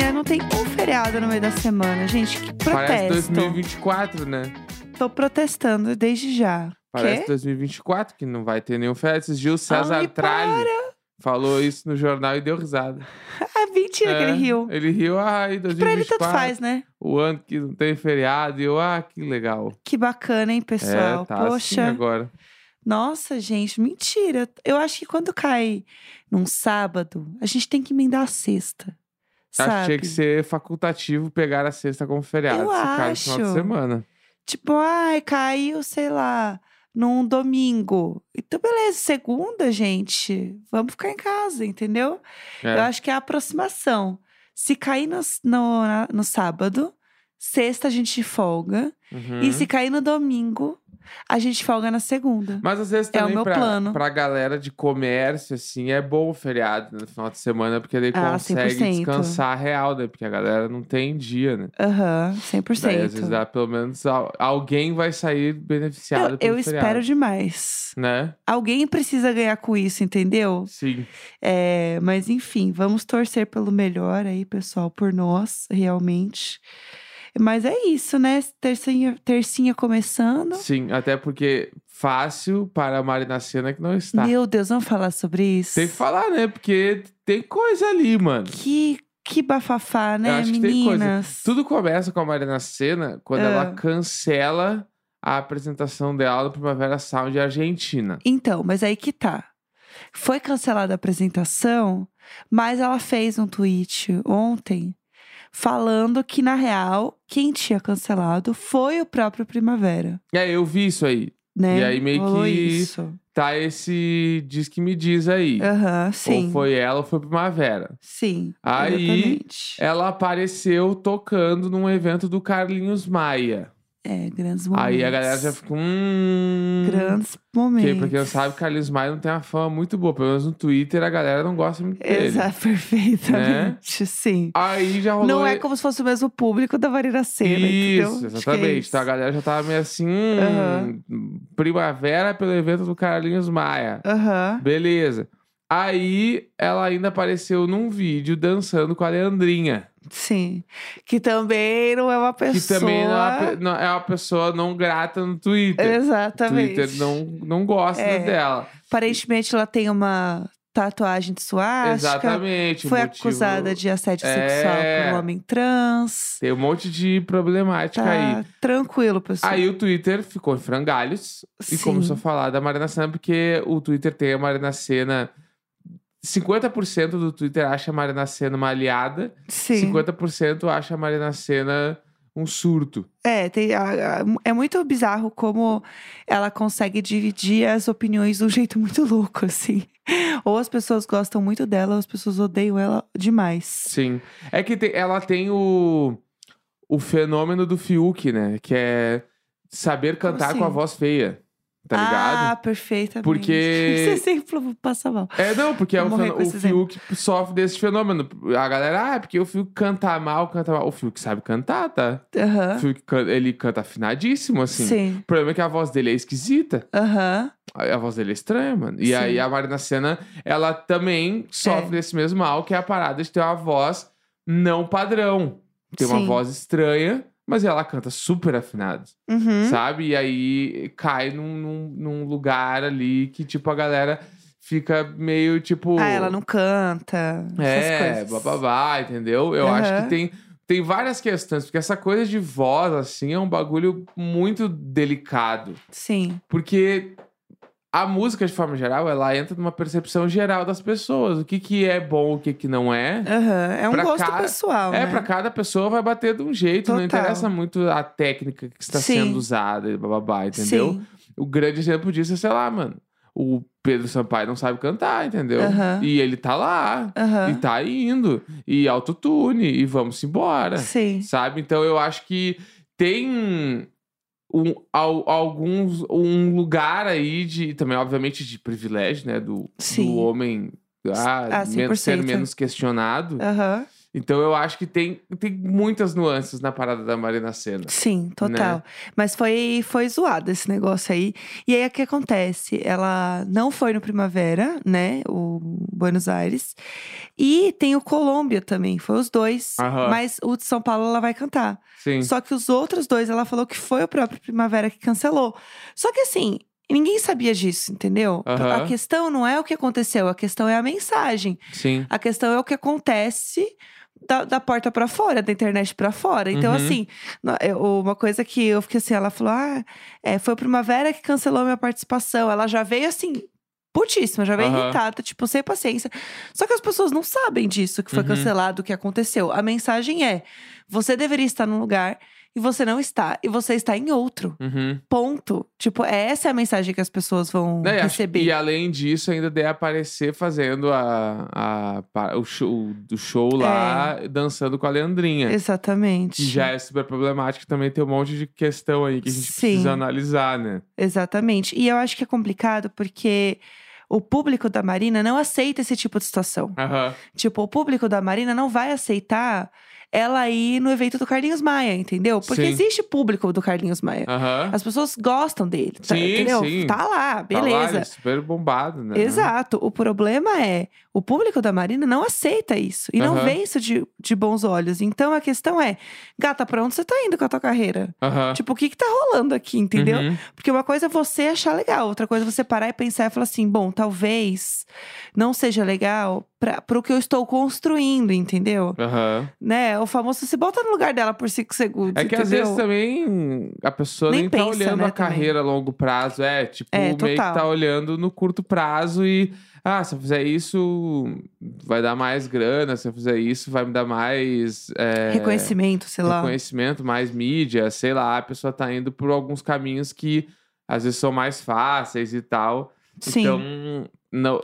semaninha. Não tem um feriado no meio da semana, gente. Que Parece protesto. 2024, né? Tô protestando desde já. Parece Quê? 2024, que não vai ter nenhum feriado. Esses dias o César Ai, falou isso no jornal e deu risada. Ah, mentira que É, ele riu. Ele riu, ah, em Pra ele 2024, tanto faz, né? o ano que não tem feriado. E eu, ah, que legal. Que bacana, hein, pessoal? é, tá assim Poxa. agora. Nossa, gente, mentira. Eu acho que quando cai num sábado, a gente tem que emendar a sexta. Sabe? Acho que tinha que ser facultativo pegar a sexta como feriado. Eu se cai no final de acho. semana. Tipo, ai, caiu, sei lá, num domingo. Então, beleza, segunda, gente, vamos ficar em casa, entendeu? É. Eu acho que é a aproximação. Se cair no, no, no sábado, sexta a gente folga. Uhum. E se cair no domingo, a gente folga na segunda. Mas às vezes É o também meu pra, plano. pra galera de comércio, assim, é bom o feriado no final de semana, porque daí Ah, consegue 100%. descansar real, né? Porque a galera não tem dia, né? Aham, Daí, 100%. às vezes, dá, pelo menos al- alguém vai sair beneficiado eu pelo eu feriado, espero demais. Né? Alguém precisa ganhar com isso, entendeu? Sim. É, mas enfim, vamos torcer pelo melhor aí, pessoal, por nós, realmente. Mas é isso, né? Tercinha, tercinha começando. Sim, até porque fácil para a Marina Senna que não está. Meu Deus, vamos falar sobre isso? Tem que falar, né? Porque tem coisa ali, mano. Que, que bafafá, né, meninas? Tudo começa com a Marina Senna quando Ah. ela cancela a apresentação dela no Primavera Sound Argentina. Então, mas aí que tá. Foi cancelada a apresentação, mas ela fez um tweet ontem falando que, na real, quem tinha cancelado foi o próprio Primavera. E aí, eu vi isso aí. Né? E aí meio Rolou que- Isso. Tá esse diz que me diz aí. Aham, sim. Ou foi ela ou foi Primavera. Sim. Aí, exatamente. Ela apareceu tocando num evento do Carlinhos Maia. É, grandes momentos. Aí a galera já ficou. Hum... Grandes Porque, momentos. quem não sabe, Carlinhos Maia não tem uma fama muito boa. Pelo menos no Twitter a galera não gosta muito dele. Exato, perfeitamente, sim. Aí já rolou. Não é como se fosse o mesmo público da Marina Cena, entendeu? Isso, que é exatamente. isso. Então a galera já tava meio assim. hum, Primavera pelo evento do Carlinhos Maia. Aham. Beleza. Aí ela ainda apareceu num vídeo dançando com a Leandrinha. Sim. Que também não é uma pessoa. Que também não é, uma, não- é uma pessoa não grata no Twitter. Exatamente. Twitter não, não gosta É. dela. Aparentemente ela tem uma tatuagem de suástica. Exatamente. Foi motivo- acusada de assédio É. sexual por um homem trans. Tem um monte de problemática aí. Tá tranquilo, pessoal. Aí o Twitter ficou em frangalhos e Sim. começou a falar da Marina Senna, porque o Twitter tem a Marina Senna. 50% do Twitter acha a Marina Senna uma aliada, Sim. 50% acha a Marina Senna um surto. É, tem, a- a- é muito bizarro como ela consegue dividir as opiniões de um jeito muito louco, assim. Ou as pessoas gostam muito dela, ou as pessoas odeiam ela demais. Sim. É que tem- ela tem o, o fenômeno do Fiuk, né? Que é saber cantar com a assim? voz feia. Tá Ah, ligado? perfeitamente. Porque- Esse exemplo passa mal. É, não, porque é o, fen- o. Fiuk sofre desse fenômeno. A galera, ah, é porque o Fiuk canta mal, canta mal. O Fiuk sabe cantar, tá? O Aham. Fiuk, ele canta afinadíssimo, assim. Sim. O problema é que a voz dele é esquisita. Aham. A a voz dele é estranha, mano. E Sim. aí a Marina Senna, ela também sofre É. desse mesmo mal, que é a parada de ter uma voz não padrão. Tem uma Sim. voz estranha, mas ela canta super afinado, Uhum. sabe? E aí cai num, num, num lugar ali que, tipo, a galera fica meio, tipo... Ah, ela não canta. É, bababá, entendeu? Eu acho Aham. que tem, tem várias questões, porque essa coisa de voz, assim, é um bagulho muito delicado. Sim. Porque a música, de forma geral, ela entra numa percepção geral das pessoas. O que, que é bom, o que, que não é. Aham. É um Pra gosto cada- pessoal, É, né? pra cada pessoa vai bater de um jeito. Não Total. interessa muito a técnica que está Sim. sendo usada, e bababá, entendeu? Sim. O grande exemplo disso é, sei lá, mano. O Pedro Sampaio não sabe cantar, entendeu? Aham. E ele tá lá. Aham. E tá indo. E autotune. E vamos embora. Sim. Sabe? Então eu acho que tem um, al- alguns, um lugar aí de, também, obviamente, de privilégio, né? Do, do homem ah, Ah, ser 100%. menos questionado. Aham. Então eu acho que tem, tem muitas nuances na parada da Marina Senna. Sim, total. Né? Mas foi, foi zoado esse negócio aí. E aí o que acontece? Ela não foi no Primavera, né? O Buenos Aires. E tem o Colômbia também, foi os dois. Aham. Mas o de São Paulo ela vai cantar. Sim. Só que os outros dois, ela falou que foi o próprio Primavera que cancelou. Só que assim, ninguém sabia disso, entendeu? Aham. A questão não é o que aconteceu, a questão é a mensagem. Sim. A questão é o que acontece da, da porta pra fora, da internet pra fora. Então, Uhum. assim, uma coisa que eu fiquei assim, ela falou: ah, é, foi o Primavera que cancelou minha participação. Ela já veio assim. Putíssima, já veio Aham. irritada, tipo, sem paciência. Só que as pessoas não sabem disso, que foi Uhum. cancelado, o que aconteceu. A mensagem é: você deveria estar num lugar e você não está, e você está em outro. Uhum. Ponto. Tipo, essa é a mensagem que as pessoas vão acho- receber. E além disso, ainda deve aparecer fazendo a, a, o show do show lá, dançando com a Leandrinha. Exatamente. Que já é super problemático também tem um monte de questão aí que a gente Sim. precisa analisar, né? Exatamente. E eu acho que é complicado porque o público da Marina não aceita esse tipo de situação. Aham. Tipo, o público da Marina não vai aceitar ela ir no evento do Carlinhos Maia, entendeu? Porque Sim. existe público do Carlinhos Maia. As pessoas gostam dele, tá- Sim, entendeu? sim. Tá lá, Tá lá, beleza. é super bombado, né? Exato. O problema é, o público da Marina não aceita isso. E não vê isso de, de bons olhos. Então a questão é, gata, pra onde você tá indo com a tua carreira? Tipo, o que que tá rolando aqui, entendeu? Uhum. Porque uma coisa é você achar legal, outra coisa é você parar e pensar e falar assim: bom, talvez não seja legal pra, pro que eu estou construindo, entendeu? Aham. Né? O famoso se bota no lugar dela por cinco segundos. É que às entendeu? vezes também a pessoa Nem nem, tá pensa, olhando né, a carreira a longo prazo. É, tipo, É, meio que tá olhando no curto prazo e. Ah, se eu fizer isso, vai dar mais grana. Se eu fizer isso, vai me dar mais. é, Reconhecimento, sei lá. reconhecimento, mais mídia, sei lá. A pessoa tá indo por alguns caminhos que às vezes são mais fáceis e tal. Sim. Então, não,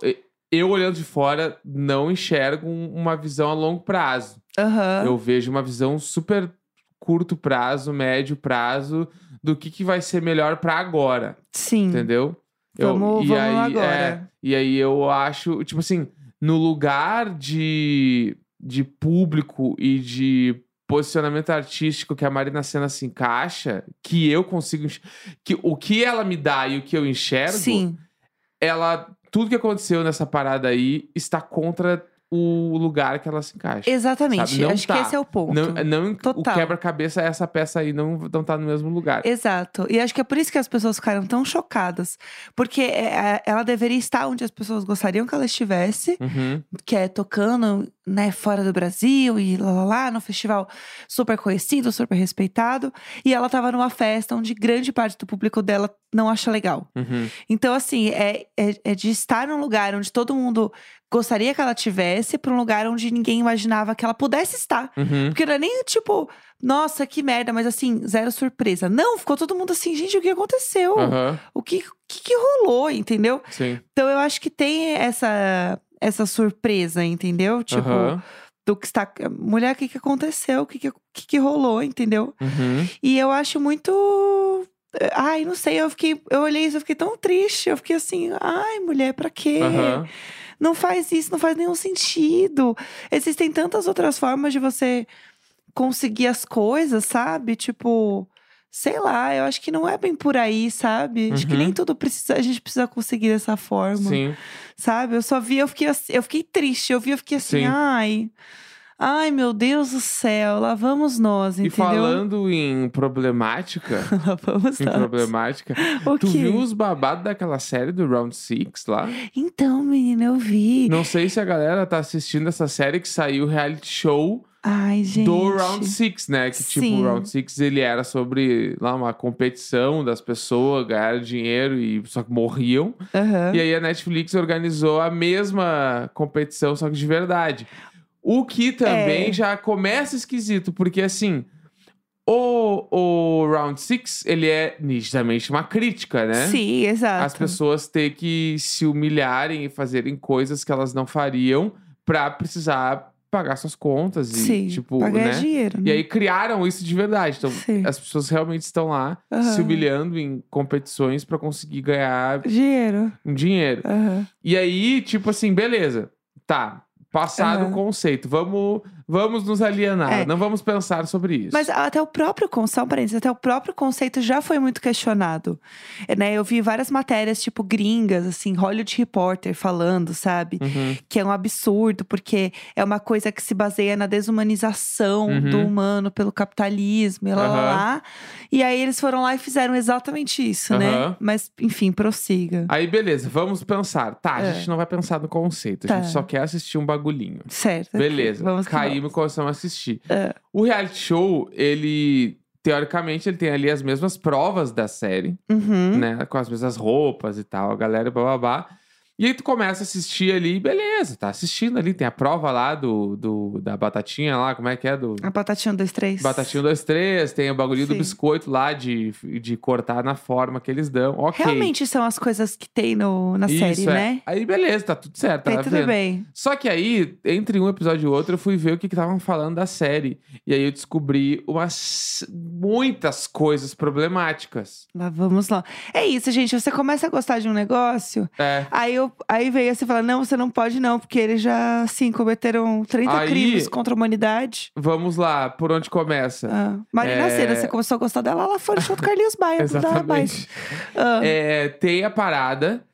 eu olhando de fora, não enxergo um- uma visão a longo prazo. Aham. Eu vejo uma visão super curto prazo, médio prazo, do que, que vai ser melhor pra agora, Sim. entendeu? Vamos- e vamos aí, agora. é, e aí eu acho, tipo assim, no lugar de, de público e de posicionamento artístico que a Marina Senna se encaixa, que eu consigo que o que ela me dá e o que eu enxergo, Sim. ela tudo que aconteceu nessa parada aí está contra o lugar que ela se encaixa. Exatamente. Acho tá. que esse é o ponto. Não, não o Total. quebra-cabeça, essa peça aí não, não tá no mesmo lugar. Exato. E acho que é por isso que as pessoas ficaram tão chocadas. Porque é, é, ela deveria estar onde as pessoas gostariam que ela estivesse, Uhum, que é tocando, né, fora do Brasil e lá, lá, lá, no festival super conhecido, super respeitado. E ela tava numa festa onde grande parte do público dela não acha legal. uhum. Então, assim, é, é, é de estar num lugar onde todo mundo gostaria que ela tivesse, pra um lugar onde ninguém imaginava que ela pudesse estar. Uhum. Porque não é nem tipo, nossa, que merda, mas assim, zero surpresa. Não, ficou todo mundo assim, gente, o que aconteceu? Aham, O que, que, que rolou, entendeu? sim. Então eu acho que tem essa, essa surpresa, entendeu? Tipo, Aham, do que está. Mulher, o que, que aconteceu? O que, que, que, rolou, entendeu? uhum. E eu acho muito. Ai, não sei, eu fiquei. Eu olhei isso, eu fiquei tão triste. Eu fiquei assim, ai, mulher, pra quê? Aham. Não faz isso, não faz nenhum sentido. Existem tantas outras formas de você conseguir as coisas, sabe? Tipo, sei lá, eu acho que não é bem por aí, sabe? Acho que Uhum. nem tudo precisa, a gente precisa conseguir dessa forma, Sim. sabe? Eu só vi, eu fiquei, eu fiquei triste, eu vi, eu fiquei assim, Sim. ai. Ai, meu Deus do céu, lá vamos nós, E entendeu? falando em problemática, lá vamos em nós. problemática, O tu quê? viu os babados daquela série do Round Six lá? Então, menina, eu vi. Não sei se a galera tá assistindo essa série que saiu reality show Ai, gente. do Round Six, né? Que tipo, Sim. o Round Six ele era sobre lá uma competição das pessoas ganhar dinheiro e só que morriam. Aham. E aí a Netflix organizou a mesma competição, só que de verdade. O que também É. já começa esquisito, porque assim, o, o Round Six ele é nitidamente uma crítica, né? Sim, exato. As pessoas ter que se humilharem e fazerem coisas que elas não fariam pra precisar pagar suas contas e Sim, tipo, pra ganhar né? dinheiro. E né? aí criaram isso de verdade. Então, Sim. as pessoas realmente estão lá Aham. se humilhando em competições pra conseguir ganhar Dinheiro. um dinheiro. Aham. E aí, tipo assim, beleza. Tá. Passado Aham. o conceito. Vamos, vamos nos alienar. É. Não vamos pensar sobre isso. Mas até o próprio conceito, um parênteses, até o próprio conceito já foi muito questionado. É, Né? Eu vi várias matérias, tipo, gringas, assim, Hollywood Reporter falando, sabe? Uhum. Que é um absurdo, porque é uma coisa que se baseia na desumanização Uhum. do humano pelo capitalismo e lá, lá, Aham. lá. E aí eles foram lá e fizeram exatamente isso, né? Mas, enfim, prossiga. Aí, beleza, vamos pensar. Tá, a É. gente não vai pensar no conceito, a Tá. gente só quer assistir um bagulhinho. Certo. Beleza, Vamos caímos e vamos. começamos a assistir. É. O reality show, ele, teoricamente, ele tem ali as mesmas provas da série, Uhum. né? Com as mesmas roupas e tal, a galera bababá. E aí tu começa a assistir ali, beleza, tá assistindo ali, tem a prova lá do, do da batatinha lá, como é que é? Do A batatinha 2, 3. batatinha 2, 3, tem o bagulho do Sim. biscoito lá de, de cortar na forma que eles dão. Ok. Realmente são as coisas que tem no, na Isso, série, é. né? Aí beleza, tá tudo certo, Tá tá tudo vendo? bem. Só que aí, entre um episódio e outro, eu fui ver o que estavam falando da série. E aí eu descobri umas muitas coisas problemáticas. Lá vamos lá. É isso, gente. Você começa a gostar de um negócio, É. aí, eu, aí veio assim falar: não, você não pode, não, porque eles já, assim, cometeram 30 Aí- crimes contra a humanidade. Vamos lá, por onde começa? Ah, Marina É. Senna, você começou a gostar dela, ela foi show do Carlinhos mais. Exatamente. Ah, É, tem a parada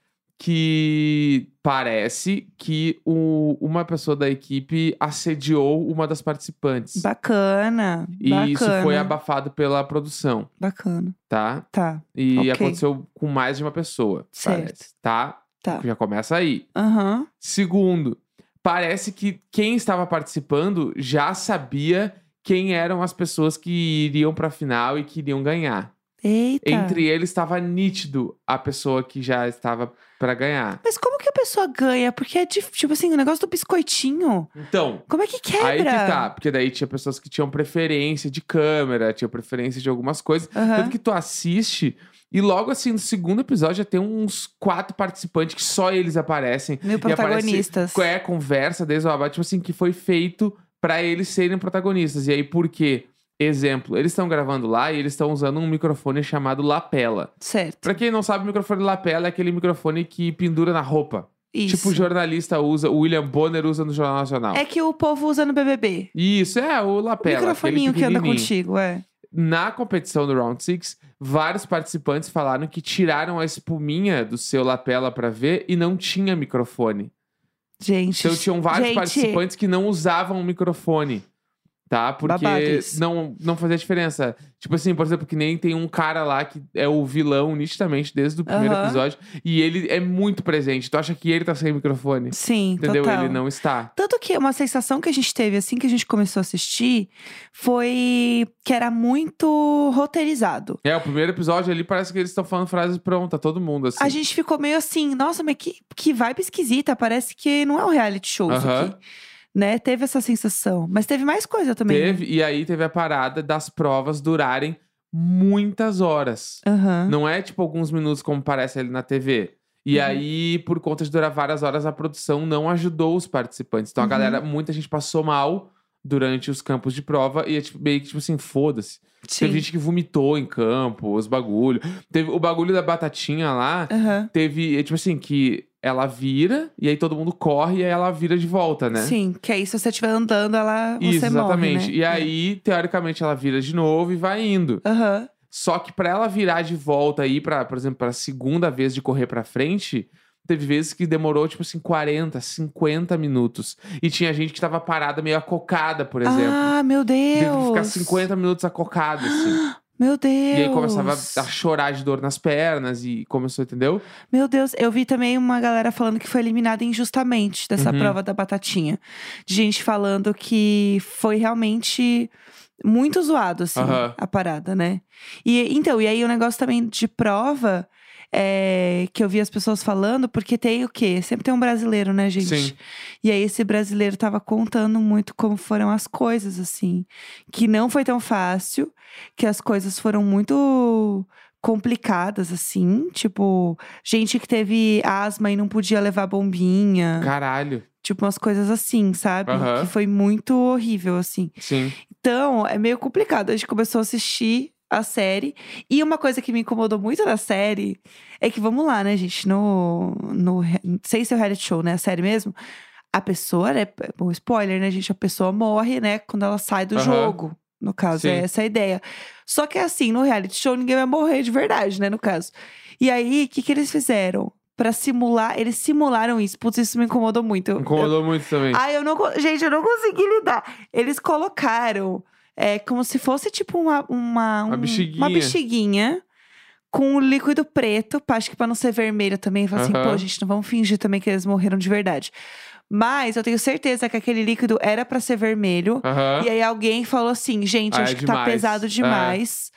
que parece que o- uma pessoa da equipe assediou uma das participantes. Bacana. E bacana. isso foi abafado pela produção, Bacana. tá? Tá, E Ok. aconteceu com mais de uma pessoa, Certo. parece, tá? Tá. Já começa aí. Aham. Segundo, parece que quem estava participando já sabia quem eram as pessoas que iriam pra final e que iriam ganhar. Eita. Entre eles estava nítido a pessoa que já estava pra ganhar. Mas como que a pessoa ganha? Porque é tipo assim, o negócio do biscoitinho. Então, Como é que quebra? aí que tá, porque daí tinha pessoas que tinham preferência de câmera, tinham preferência de algumas coisas. Aham. Tanto que tu assiste e logo assim, no segundo episódio já tem uns quatro participantes que só eles aparecem. Mil E aparece- protagonistas. É, conversa desde o abate, tipo assim, que foi feito pra eles serem protagonistas. E aí, por quê? Exemplo, eles estão gravando lá e eles estão usando um microfone chamado lapela. Certo. Pra quem não sabe, o microfone lapela é aquele microfone que pendura na roupa. Isso. Tipo, o jornalista usa, o William Bonner usa no Jornal Nacional. É que o povo usa no BBB. Isso, é o O lapela. microfoninho aquele que anda contigo, é. Na competição do Round Six, vários participantes falaram que tiraram a espuminha do seu lapela pra ver e não tinha microfone. Gente. Então tinham vários gente, participantes que não usavam o microfone. Tá? Porque não, não fazia diferença. Tipo assim, por exemplo, que nem tem um cara lá que é o vilão nitidamente desde o primeiro episódio. E ele é muito presente. Tu acha que ele tá sem microfone? Sim, Entendeu? total. Ele não está. Tanto que uma sensação que a gente teve assim que a gente começou a assistir foi que era muito roteirizado. É, o primeiro episódio ali parece que eles estão falando frases prontas, todo mundo, assim. A gente ficou meio assim, nossa, mas que, que vibe esquisita. Parece que não é um reality show isso aqui. Né? Teve essa sensação. Mas teve mais coisa também. né? Teve, e aí teve a parada das provas durarem muitas horas. Aham. Não é tipo alguns minutos como parece ali na TV. E Uhum. aí, por conta de durar várias horas, a produção não ajudou os participantes. Então a Uhum. galera, muita gente passou mal durante os campos de prova e é tipo, meio que tipo assim, foda-se. Teve gente que vomitou em campo, os bagulho. Teve o bagulho da batatinha lá, teve, é, tipo assim, que ela vira e aí todo mundo corre e aí ela vira de volta, né? Sim, que aí se você estiver andando, ela você Isso, exatamente. morre, né? E aí, teoricamente, ela vira de novo e vai indo. Aham. Só que pra ela virar de volta aí para, por exemplo, para a segunda vez de correr pra frente, teve vezes que demorou tipo assim 40, 50 minutos. E tinha gente que tava parada meio acocada, por exemplo. Ah, meu Teve Deus. que ficar 50 minutos acocada assim. Meu Deus. E aí começava a chorar de dor nas pernas e começou, entendeu? Meu Deus, eu vi também uma galera falando que foi eliminada injustamente dessa Uhum. prova da batatinha. De gente falando que foi realmente muito zoado, assim, Aham. a parada, né? E então, e aí o negócio também de prova. É, que eu vi as pessoas falando, porque tem o quê? Sempre tem um brasileiro, né, gente? Sim. E aí esse brasileiro tava contando muito como foram as coisas, assim. Que não foi tão fácil, que as coisas foram muito complicadas, assim. Tipo, gente que teve asma e não podia levar bombinha. Caralho. Tipo, umas coisas assim, sabe? Aham. Que foi muito horrível, assim. Sim. Então, é meio complicado. A gente começou a assistir a série. E uma coisa que me incomodou muito na série é que, vamos lá, né, gente? No. no sem ser o reality show, né? A série mesmo. A pessoa, né? Bom, spoiler, né, gente? A pessoa morre, né, quando ela sai do Aham. jogo. No caso, Sim. é essa a ideia. Só que assim, no reality show, ninguém vai morrer de verdade, né? No caso. E aí, o que, que eles fizeram? Pra simular, eles simularam isso. Putz, isso me incomodou muito. Eu- Incomodou muito também. Ai, eu não. Gente, eu não consegui lidar. Eles colocaram é, como se fosse tipo uma. Uma, Uma um- bexiguinha. Uma bexiguinha com um líquido preto. Acho que pra não ser vermelho também. Fala assim, pô, gente, não vamos fingir também que eles morreram de verdade. Mas eu tenho certeza que aquele líquido era pra ser vermelho. Aham. E aí alguém falou assim, gente, Ah, acho é que tá demais. pesado É. demais.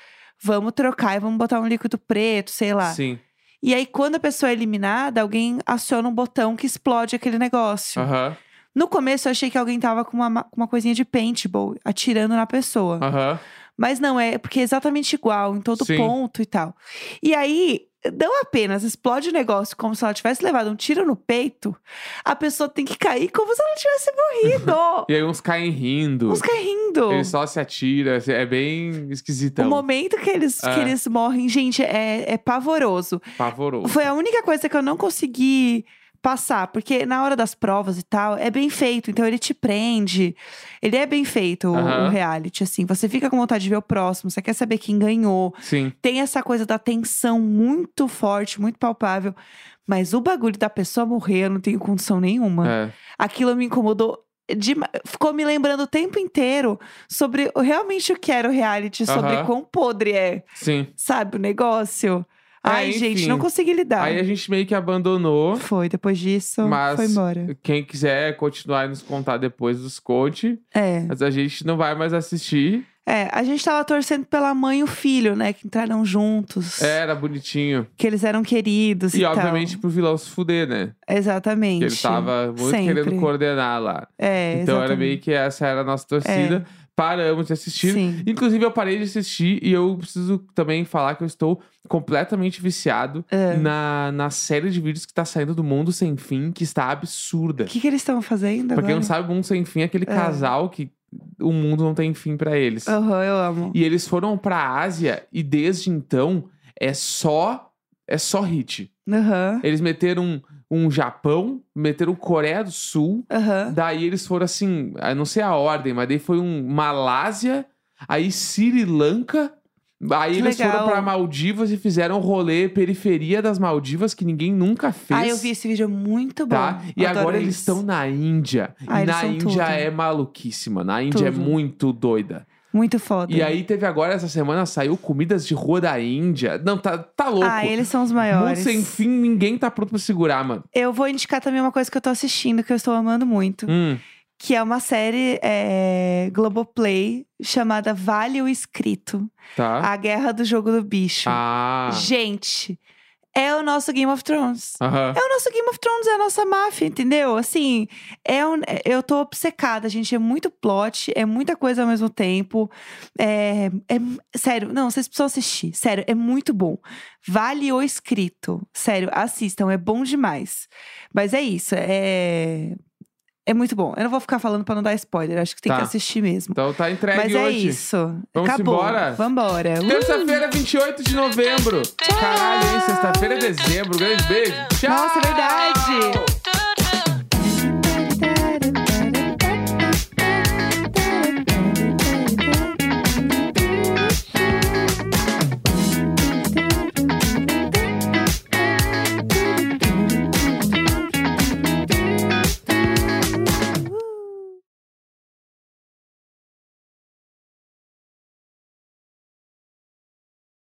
Vamos trocar e vamos botar um líquido preto, sei lá. Sim. E aí, quando a pessoa é eliminada, alguém aciona um botão que explode aquele negócio. Aham. No começo, eu achei que alguém tava com uma, ma- com uma coisinha de paintball atirando na pessoa. Aham. Mas não, é porque é exatamente igual em todo Sim. ponto e tal. E aí, não apenas explode o negócio como se ela tivesse levado um tiro no peito, a pessoa tem que cair como se ela tivesse morrido. E aí uns caem rindo. Uns caem rindo. Ele só se atira. É bem O esquisitão. momento que eles, que É. eles morrem, gente, é, é pavoroso. Pavoroso. Foi a única coisa que eu não consegui passar, porque na hora das provas e tal, é bem feito, então ele te prende. Ele é bem feito, o- Aham. o reality, assim. Você fica com vontade de ver o próximo, você quer saber quem ganhou. Sim. Tem essa coisa da tensão muito forte, muito palpável. Mas o bagulho da pessoa morrer, eu não tenho condição nenhuma. É. Aquilo me incomodou. dema- Ficou me lembrando o tempo inteiro sobre o- realmente o que era o reality, sobre Aham. quão podre é, Sim. sabe, o negócio. Ai, gente, não consegui lidar. Aí a gente meio que abandonou. Foi, depois disso, Mas foi embora. quem quiser continuar e nos contar depois dos conte. É. Mas a gente não vai mais assistir. É, a gente tava torcendo pela mãe e o filho, né? Que entraram juntos. Era bonitinho. Que eles eram queridos e, E, tal. obviamente pro vilão se fuder, né? Exatamente. Que ele tava muito Sempre. querendo coordenar lá. É, então era exatamente. meio que essa era a nossa torcida. Paramos de assistir. Sim. Inclusive, eu parei de assistir e eu preciso também falar que eu estou completamente viciado É. na, na série de vídeos que tá saindo do Mundo Sem Fim, que está absurda. O que, que eles estão fazendo Pra quem agora? não sabe, o Mundo Sem Fim é aquele É. casal que o mundo não tem fim pra eles. Aham, eu amo. E eles foram pra Ásia e desde então é só é só hit. Aham, Eles meteram um, Japão, meteram Coreia do Sul, aham. daí eles foram assim, eu não sei a ordem, mas daí foi um Malásia, aí Sri Lanka, aí Que eles legal. foram pra Maldivas e fizeram um rolê periferia das Maldivas que ninguém nunca fez. Ah, eu vi esse vídeo muito bom. Tá? E Adoro agora eles estão na Índia. Ah, e na Índia tudo. é maluquíssima. Na Índia é Tudo. muito doida. Muito foda. E aí teve agora, essa semana, saiu comidas de rua da Índia. Não, tá, tá louco. Ah, eles são os Mundo maiores. sem fim, ninguém tá pronto pra segurar, mano. Eu vou indicar também uma coisa que eu tô assistindo, que eu estou amando muito. Hum, Que é uma série é, Globoplay chamada Vale o Escrito. tá. A Guerra do Jogo do Bicho. Ah. Gente, é o nosso Game of Thrones. Aham. É o nosso Game of Thrones, é a nossa máfia, entendeu? Assim, é um, eu tô obcecada, gente. É muito plot, é muita coisa ao mesmo tempo. É, é- sério, não, vocês precisam assistir. Sério, é muito bom. Vale o escrito. Sério, assistam, é bom demais. Mas é isso, é. É muito bom. Eu não vou ficar falando pra não dar spoiler, acho que tem Tá. que assistir mesmo. Então tá entregue Mas é hoje. isso. Vamos Acabou. embora? Vambora. Uh! Terça-feira, 28 de novembro. Caralho, hein? Sexta-feira é dezembro. Grande beijo. Tchau. Nossa, é verdade.